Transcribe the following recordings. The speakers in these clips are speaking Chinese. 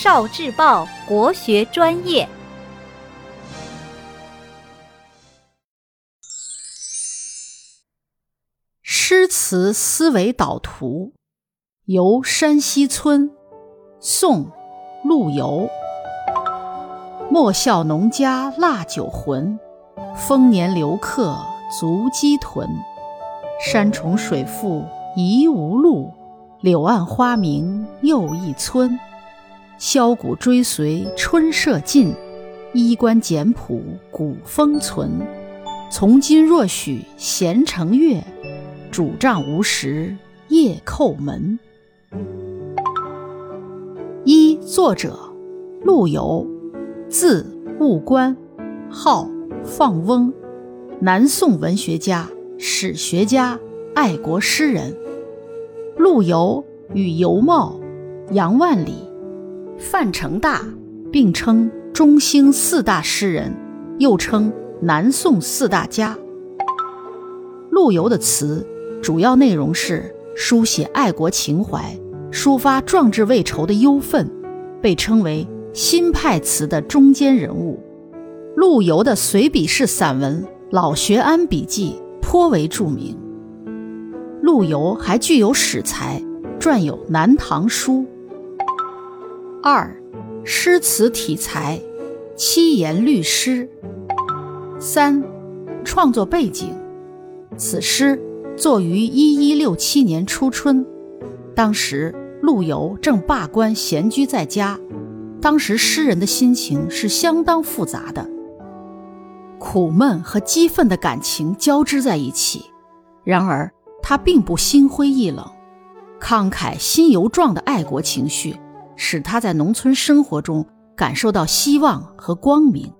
少智报国学专业。诗词思维导图，游山西村，宋·陆游。莫笑农家腊酒浑，丰年留客足鸡豚。山重水复疑无路，柳暗花明又一村。箫鼓追随春社近，衣冠简朴古风存。从今若许闲乘月，拄杖无时夜叩门。一作者陆游。字务观，号放翁，南宋文学家、史学家、爱国诗人。陆游与尤袤、杨万里、范成大并称中兴四大诗人，又称南宋四大家。陆游的词主要内容是书写爱国情怀，抒发壮志未酬的忧愤，被称为。新派词的中间人物，陆游的随笔式散文《老学庵笔记》颇为著名。陆游还具有史才，撰有《南唐书》。二，诗词体裁，七言律诗。三，创作背景，此诗作于一一六七年初春，当时陆游正罢官闲居在家。当时诗人的心情是相当复杂的，苦闷和激愤的感情交织在一起。然而他并不心灰意冷，慷慨心犹壮的爱国情绪使他在农村生活中感受到希望和光明，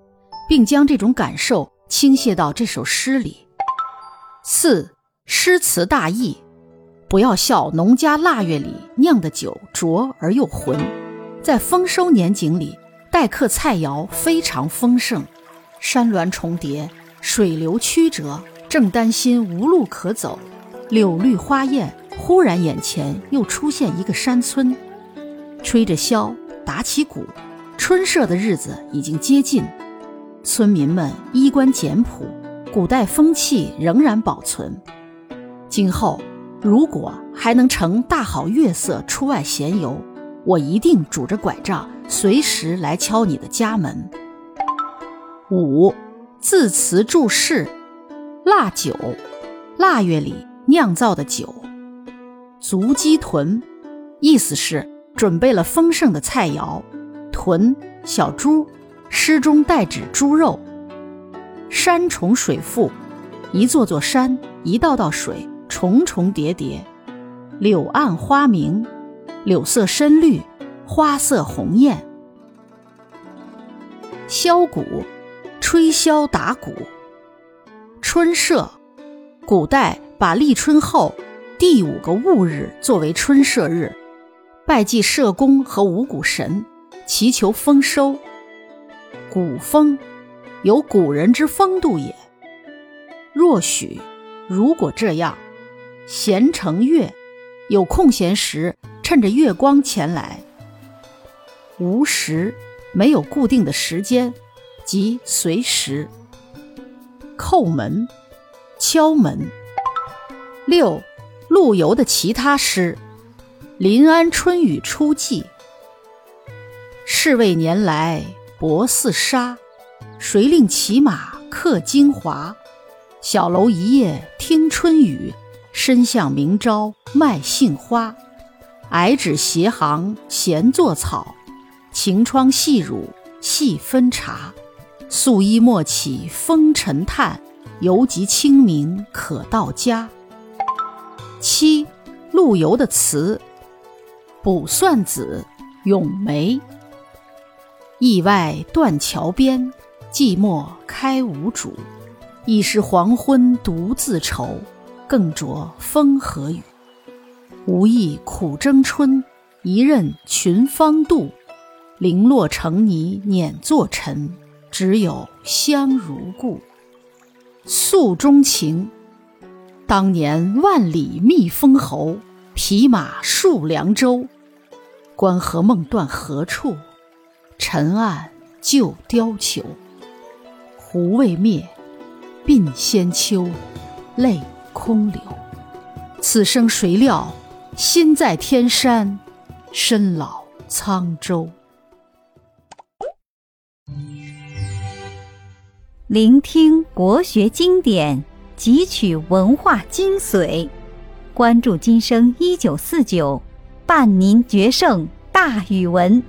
并将这种感受倾泻到这首诗里。四诗词大意，不要笑农家腊月里酿的酒浊而又浑。在丰收年景里，待客菜肴非常丰盛，山峦重叠，水流曲折，正担心无路可走，柳绿花艳，忽然眼前又出现一个山村，吹着箫，打起鼓，春社的日子已经接近，村民们衣冠简朴，古代风气仍然保存。今后如果还能乘大好月色出外闲游。我一定拄着拐杖，随时来敲你的家门。五字词注释：腊酒，腊月里酿造的酒。足鸡豚，意思是准备了丰盛的菜肴。豚，小猪。诗中代指猪肉。山重水复，一座座山，一道道水，重重叠叠。柳暗花明。柳色深绿，花色红艳。箫鼓，吹箫打鼓。春社，古代把立春后第五个戊日作为春社日，拜祭社公和五谷神，祈求丰收。古风，有古人之风度也。若许，如果这样。闲乘月，有空闲时。趁着月光前来，无时没有固定的时间，即随时。叩门，敲门。六，陆游的其他诗：临安春雨初霁，侍卫年来薄似纱，谁令骑马客京华？小楼一夜听春雨，深巷明朝卖杏花。矮纸斜行闲作草，晴窗细乳细分茶。素衣莫起风尘叹，犹及清明可到家。七，陆游的词：卜算子·咏梅。驿外断桥边，寂寞开无主。已是黄昏独自愁，更着风和雨。无意苦争春，一任群芳妒。零落成泥碾作尘，只有香如故。诉衷情。当年万里觅封侯，匹马戍凉州。关河梦断何处？尘暗旧貂裘。胡未灭，鬓先秋，泪空流。此生谁料，心在天山，身老沧州。聆听国学经典，汲取文化精髓，关注今生一九四九，伴您决胜大语文。